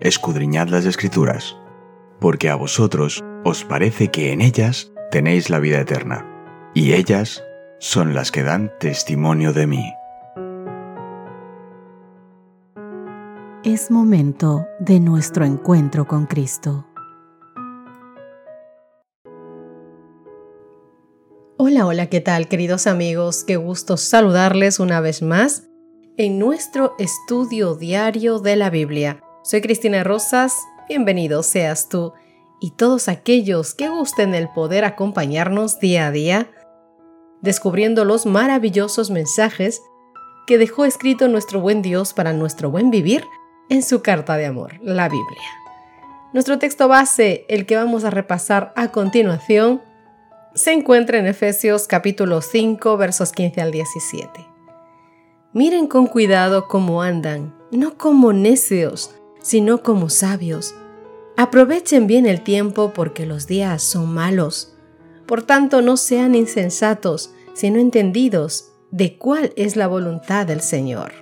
escudriñad las escrituras, porque a vosotros os parece que en ellas tenéis la vida eterna, y ellas son las que dan testimonio de mí. Es momento de nuestro encuentro con Cristo. Hola, hola, ¿qué tal queridos amigos? Qué gusto saludarles una vez más en nuestro estudio diario de la Biblia. Soy Cristina Rosas, bienvenido seas tú y todos aquellos que gusten el poder acompañarnos día a día, descubriendo los maravillosos mensajes que dejó escrito nuestro buen Dios para nuestro buen vivir en su carta de amor, la Biblia. Nuestro texto base, el que vamos a repasar a continuación, se encuentra en Efesios capítulo 5 versos 15 al 17. Miren con cuidado cómo andan, no como necios, sino como sabios. Aprovechen bien el tiempo porque los días son malos. Por tanto, no sean insensatos, sino entendidos de cuál es la voluntad del Señor.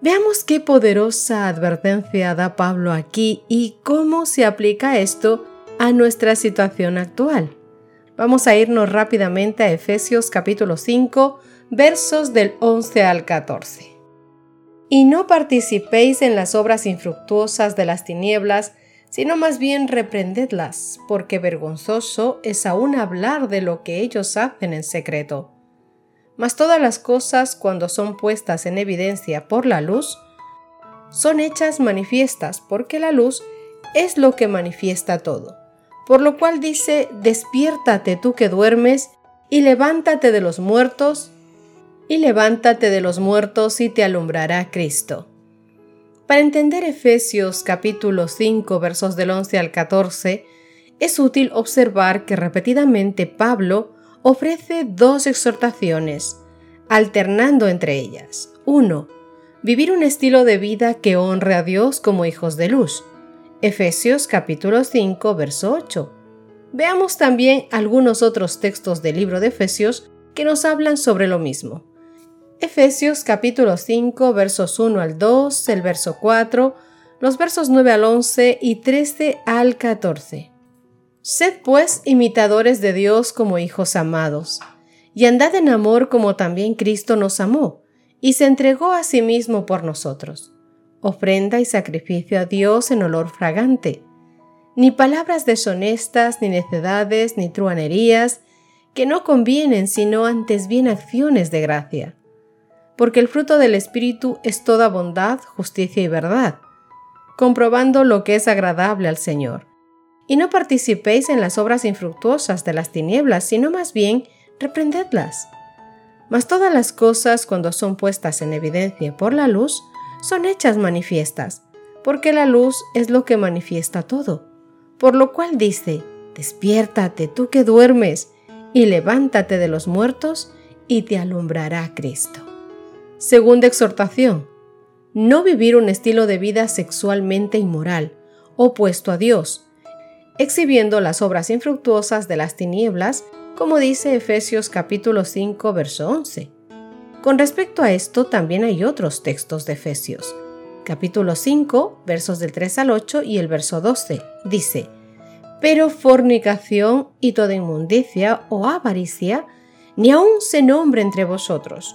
Veamos qué poderosa advertencia da Pablo aquí y cómo se aplica esto a nuestra situación actual. Vamos a irnos rápidamente a Efesios capítulo 5, versos del 11 al 14 y no participéis en las obras infructuosas de las tinieblas, sino más bien reprendedlas, porque vergonzoso es aún hablar de lo que ellos hacen en secreto. Mas todas las cosas, cuando son puestas en evidencia por la luz, son hechas manifiestas, porque la luz es lo que manifiesta todo. Por lo cual dice, despiértate tú que duermes, y levántate de los muertos, y levántate de los muertos y te alumbrará Cristo. Para entender Efesios capítulo 5 versos del 11 al 14, es útil observar que repetidamente Pablo ofrece dos exhortaciones, alternando entre ellas. 1. Vivir un estilo de vida que honre a Dios como hijos de luz. Efesios capítulo 5 verso 8. Veamos también algunos otros textos del libro de Efesios que nos hablan sobre lo mismo. Efesios capítulo 5 versos 1 al 2, el verso 4, los versos 9 al 11 y 13 al 14. Sed pues imitadores de Dios como hijos amados, y andad en amor como también Cristo nos amó, y se entregó a sí mismo por nosotros, ofrenda y sacrificio a Dios en olor fragante. Ni palabras deshonestas, ni necedades, ni truanerías, que no convienen, sino antes bien acciones de gracia porque el fruto del Espíritu es toda bondad, justicia y verdad, comprobando lo que es agradable al Señor. Y no participéis en las obras infructuosas de las tinieblas, sino más bien reprendedlas. Mas todas las cosas, cuando son puestas en evidencia por la luz, son hechas manifiestas, porque la luz es lo que manifiesta todo. Por lo cual dice, despiértate tú que duermes, y levántate de los muertos, y te alumbrará Cristo. Segunda exhortación. No vivir un estilo de vida sexualmente inmoral, opuesto a Dios, exhibiendo las obras infructuosas de las tinieblas, como dice Efesios capítulo 5, verso 11. Con respecto a esto también hay otros textos de Efesios. Capítulo 5, versos del 3 al 8 y el verso 12. Dice, Pero fornicación y toda inmundicia o avaricia, ni aun se nombre entre vosotros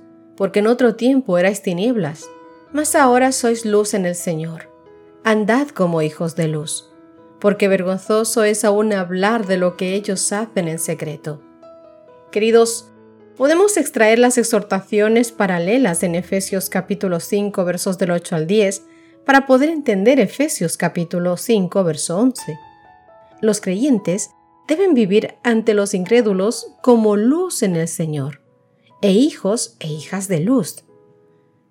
porque en otro tiempo erais tinieblas, mas ahora sois luz en el Señor. Andad como hijos de luz, porque vergonzoso es aún hablar de lo que ellos hacen en secreto. Queridos, podemos extraer las exhortaciones paralelas en Efesios capítulo 5 versos del 8 al 10 para poder entender Efesios capítulo 5 verso 11. Los creyentes deben vivir ante los incrédulos como luz en el Señor e hijos e hijas de luz,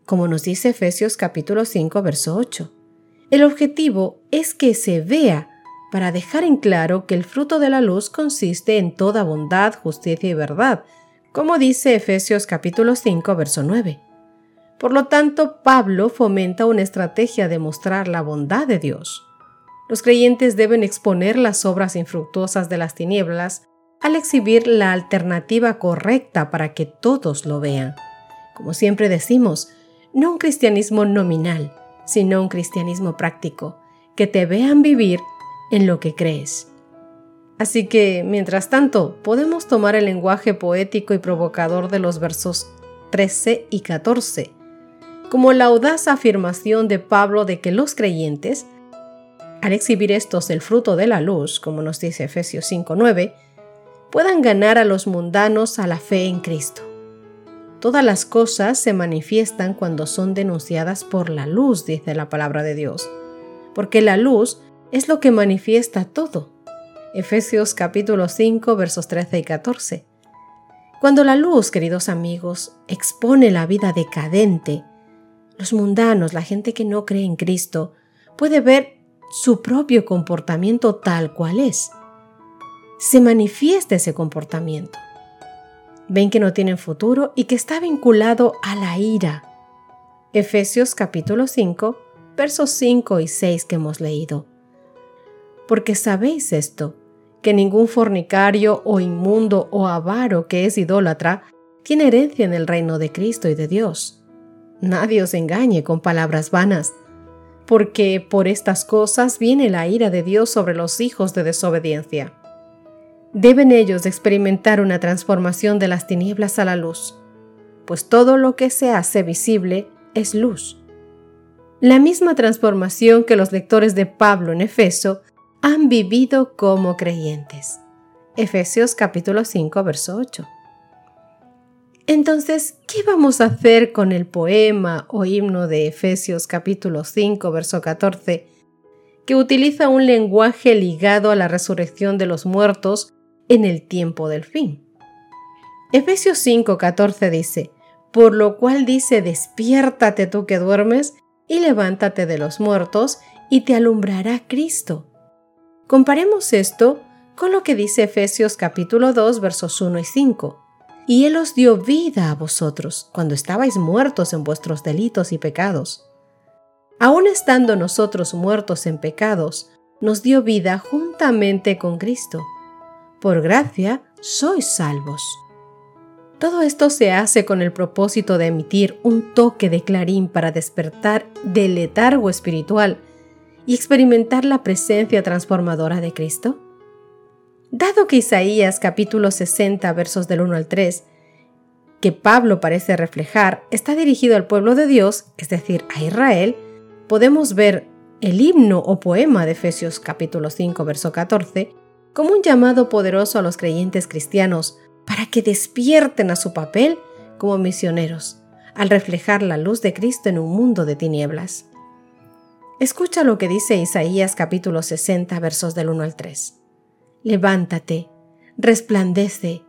como nos dice Efesios capítulo 5, verso 8. El objetivo es que se vea para dejar en claro que el fruto de la luz consiste en toda bondad, justicia y verdad, como dice Efesios capítulo 5, verso 9. Por lo tanto, Pablo fomenta una estrategia de mostrar la bondad de Dios. Los creyentes deben exponer las obras infructuosas de las tinieblas al exhibir la alternativa correcta para que todos lo vean. Como siempre decimos, no un cristianismo nominal, sino un cristianismo práctico, que te vean vivir en lo que crees. Así que, mientras tanto, podemos tomar el lenguaje poético y provocador de los versos 13 y 14, como la audaz afirmación de Pablo de que los creyentes, al exhibir estos el fruto de la luz, como nos dice Efesios 5.9, puedan ganar a los mundanos a la fe en Cristo. Todas las cosas se manifiestan cuando son denunciadas por la luz, dice la palabra de Dios, porque la luz es lo que manifiesta todo Efesios capítulo 5 versos 13 y 14. Cuando la luz, queridos amigos, expone la vida decadente, los mundanos, la gente que no cree en Cristo, puede ver su propio comportamiento tal cual es. Se manifiesta ese comportamiento. Ven que no tienen futuro y que está vinculado a la ira. Efesios capítulo 5, versos 5 y 6 que hemos leído. Porque sabéis esto, que ningún fornicario o inmundo o avaro que es idólatra tiene herencia en el reino de Cristo y de Dios. Nadie os engañe con palabras vanas, porque por estas cosas viene la ira de Dios sobre los hijos de desobediencia. Deben ellos experimentar una transformación de las tinieblas a la luz, pues todo lo que se hace visible es luz. La misma transformación que los lectores de Pablo en Efeso han vivido como creyentes. Efesios capítulo 5, verso 8. Entonces, ¿qué vamos a hacer con el poema o himno de Efesios capítulo 5, verso 14, que utiliza un lenguaje ligado a la resurrección de los muertos en el tiempo del fin? Efesios 5, 14 dice, por lo cual dice, despiértate tú que duermes y levántate de los muertos y te alumbrará Cristo. Comparemos esto con lo que dice Efesios capítulo 2 versos 1 y 5. Y Él os dio vida a vosotros cuando estabais muertos en vuestros delitos y pecados. Aun estando nosotros muertos en pecados, nos dio vida juntamente con Cristo. Por gracia sois salvos. Todo esto se hace con el propósito de emitir un toque de clarín para despertar del letargo espiritual y experimentar la presencia transformadora de Cristo? Dado que Isaías capítulo 60 versos del 1 al 3, que Pablo parece reflejar, está dirigido al pueblo de Dios, es decir, a Israel, podemos ver el himno o poema de Efesios capítulo 5 verso 14 como un llamado poderoso a los creyentes cristianos para que despierten a su papel como misioneros, al reflejar la luz de Cristo en un mundo de tinieblas. Escucha lo que dice Isaías capítulo 60 versos del 1 al 3. Levántate, resplandece,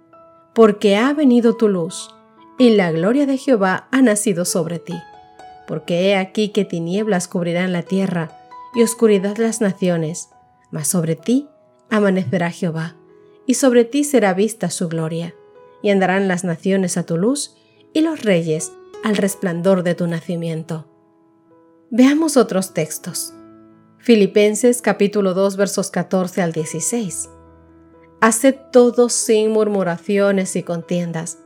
porque ha venido tu luz, y la gloria de Jehová ha nacido sobre ti. Porque he aquí que tinieblas cubrirán la tierra, y oscuridad las naciones, mas sobre ti amanecerá Jehová, y sobre ti será vista su gloria, y andarán las naciones a tu luz, y los reyes al resplandor de tu nacimiento. Veamos otros textos. Filipenses capítulo 2 versos 14 al 16. Haced todo sin murmuraciones y contiendas,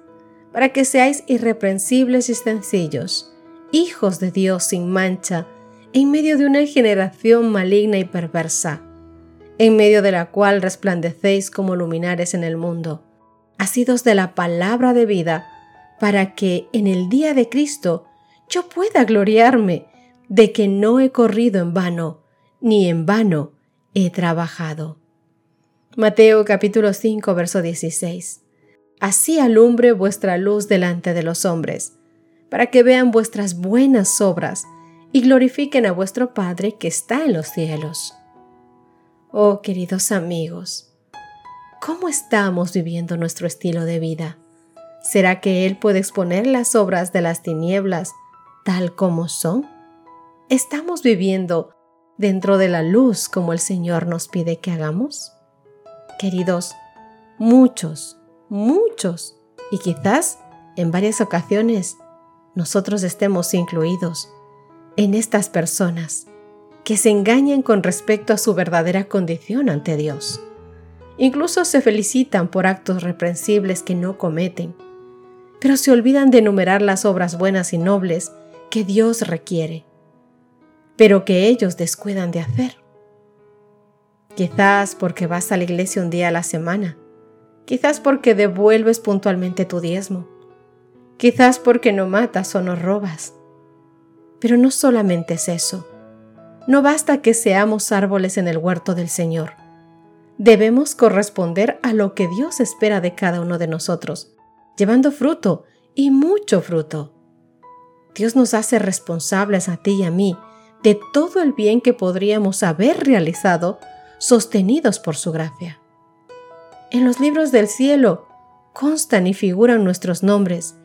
para que seáis irreprensibles y sencillos, hijos de Dios sin mancha, en medio de una generación maligna y perversa, en medio de la cual resplandecéis como luminares en el mundo, asidos de la palabra de vida, para que en el día de Cristo yo pueda gloriarme de que no he corrido en vano, ni en vano he trabajado. Mateo capítulo 5, verso 16. Así alumbre vuestra luz delante de los hombres, para que vean vuestras buenas obras y glorifiquen a vuestro Padre que está en los cielos. Oh queridos amigos, ¿cómo estamos viviendo nuestro estilo de vida? ¿Será que Él puede exponer las obras de las tinieblas tal como son? estamos viviendo dentro de la luz como el Señor nos pide que hagamos? Queridos, muchos, muchos, y quizás en varias ocasiones nosotros estemos incluidos en estas personas que se engañan con respecto a su verdadera condición ante Dios. Incluso se felicitan por actos reprensibles que no cometen, pero se olvidan de enumerar las obras buenas y nobles que Dios requiere, pero que ellos descuidan de hacer. Quizás porque vas a la iglesia un día a la semana, quizás porque devuelves puntualmente tu diezmo, quizás porque no matas o no robas. Pero no solamente es eso. No basta que seamos árboles en el huerto del Señor. Debemos corresponder a lo que Dios espera de cada uno de nosotros, llevando fruto y mucho fruto. Dios nos hace responsables a ti y a mí de todo el bien que podríamos haber realizado sostenidos por su gracia. En los libros del cielo constan y figuran nuestros nombres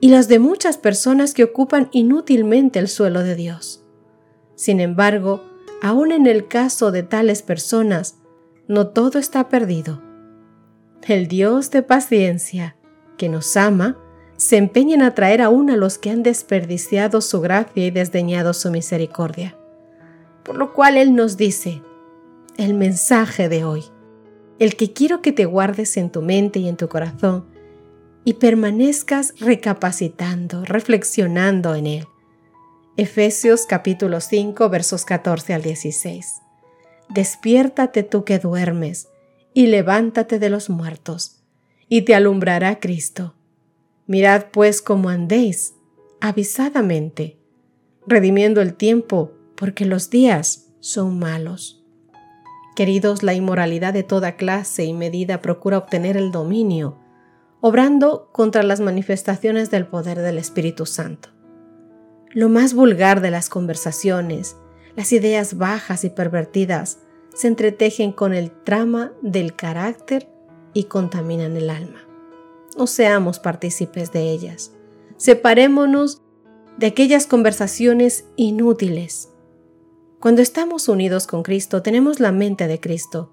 y los de muchas personas que ocupan inútilmente el suelo de Dios. Sin embargo, aun en el caso de tales personas, no todo está perdido. El Dios de paciencia, que nos ama, se empeña en atraer aún a los que han desperdiciado su gracia y desdeñado su misericordia. Por lo cual Él nos dice, el mensaje de hoy, el que quiero que te guardes en tu mente y en tu corazón, y permanezcas recapacitando, reflexionando en él. Efesios capítulo 5 versos 14 al 16. Despiértate tú que duermes, y levántate de los muertos, y te alumbrará Cristo. Mirad pues cómo andéis, avisadamente, redimiendo el tiempo, porque los días son malos. Queridos, la inmoralidad de toda clase y medida procura obtener el dominio, obrando contra las manifestaciones del poder del Espíritu Santo. Lo más vulgar de las conversaciones, las ideas bajas y pervertidas, se entretejen con el trama del carácter y contaminan el alma. No seamos partícipes de ellas. Separémonos de aquellas conversaciones inútiles cuando estamos unidos con Cristo, tenemos la mente de Cristo.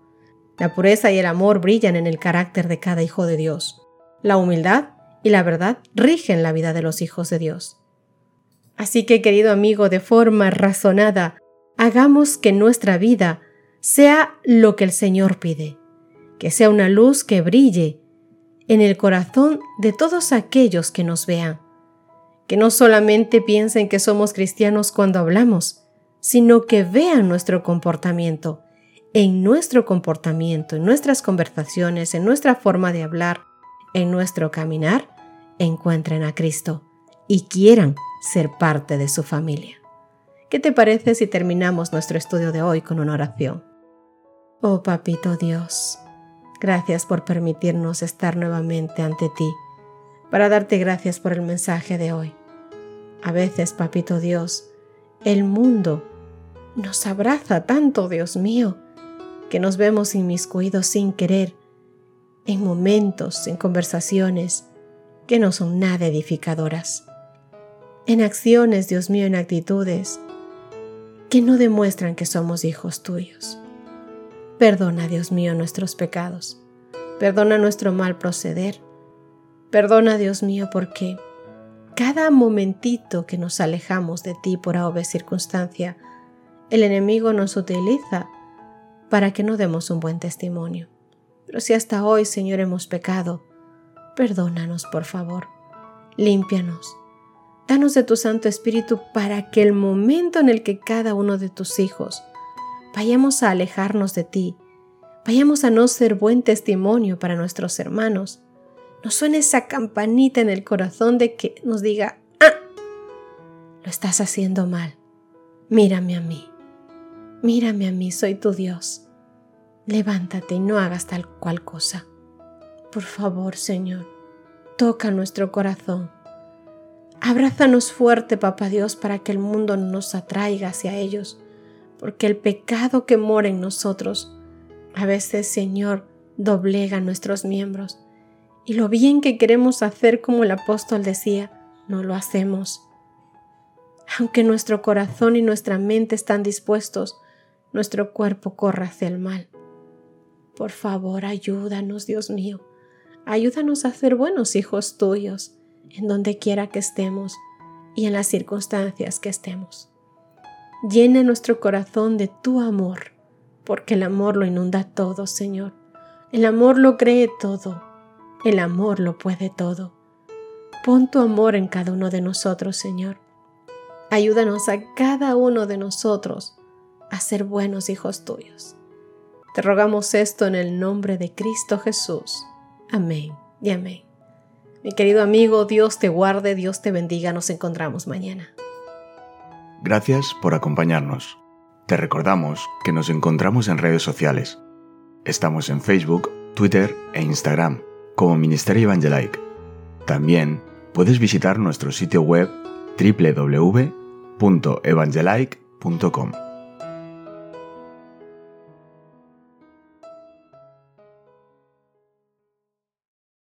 La pureza y el amor brillan en el carácter de cada hijo de Dios. La humildad y la verdad rigen la vida de los hijos de Dios. Así que, querido amigo, de forma razonada, hagamos que nuestra vida sea lo que el Señor pide, que sea una luz que brille en el corazón de todos aquellos que nos vean, que no solamente piensen que somos cristianos cuando hablamos, sino que vean nuestro comportamiento. En nuestro comportamiento, en nuestras conversaciones, en nuestra forma de hablar, en nuestro caminar, encuentren a Cristo y quieran ser parte de su familia. ¿Qué te parece si terminamos nuestro estudio de hoy con una oración? Oh Papito Dios, gracias por permitirnos estar nuevamente ante ti, para darte gracias por el mensaje de hoy. A veces, Papito Dios, el mundo nos abraza tanto, Dios mío, que nos vemos inmiscuidos sin querer en momentos, en conversaciones que no son nada edificadoras, en acciones, Dios mío, en actitudes que no demuestran que somos hijos tuyos. Perdona, Dios mío, nuestros pecados. Perdona nuestro mal proceder. Perdona, Dios mío, porque cada momentito que nos alejamos de ti por ave circunstancia, el enemigo nos utiliza para que no demos un buen testimonio. Pero si hasta hoy, Señor, hemos pecado, perdónanos, por favor. Límpianos. Danos de tu Santo Espíritu para que el momento en el que cada uno de tus hijos vayamos a alejarnos de ti, vayamos a no ser buen testimonio para nuestros hermanos, nos suene esa campanita en el corazón de que nos diga, ah, lo estás haciendo mal, mírame a mí. Mírame a mí, soy tu Dios. Levántate y no hagas tal cual cosa. Por favor, Señor, toca nuestro corazón. Abrázanos fuerte, Papá Dios, para que el mundo no nos atraiga hacia ellos, porque el pecado que mora en nosotros, a veces, Señor, doblega nuestros miembros. Y lo bien que queremos hacer, como el apóstol decía, no lo hacemos. Aunque nuestro corazón y nuestra mente están dispuestos, nuestro cuerpo corre hacia el mal. Por favor, ayúdanos, Dios mío. Ayúdanos a ser buenos hijos tuyos, en donde quiera que estemos y en las circunstancias que estemos. Llena nuestro corazón de tu amor, porque el amor lo inunda todo, Señor. El amor lo cree todo. El amor lo puede todo. Pon tu amor en cada uno de nosotros, Señor. Ayúdanos a cada uno de nosotros a ser buenos hijos tuyos. Te rogamos esto en el nombre de Cristo Jesús. Amén y amén. Mi querido amigo, Dios te guarde, Dios te bendiga. Nos encontramos mañana. Gracias por acompañarnos. Te recordamos que nos encontramos en redes sociales. Estamos en Facebook, Twitter e Instagram como Ministerio Evangelike. También puedes visitar nuestro sitio web www.evangelike.com.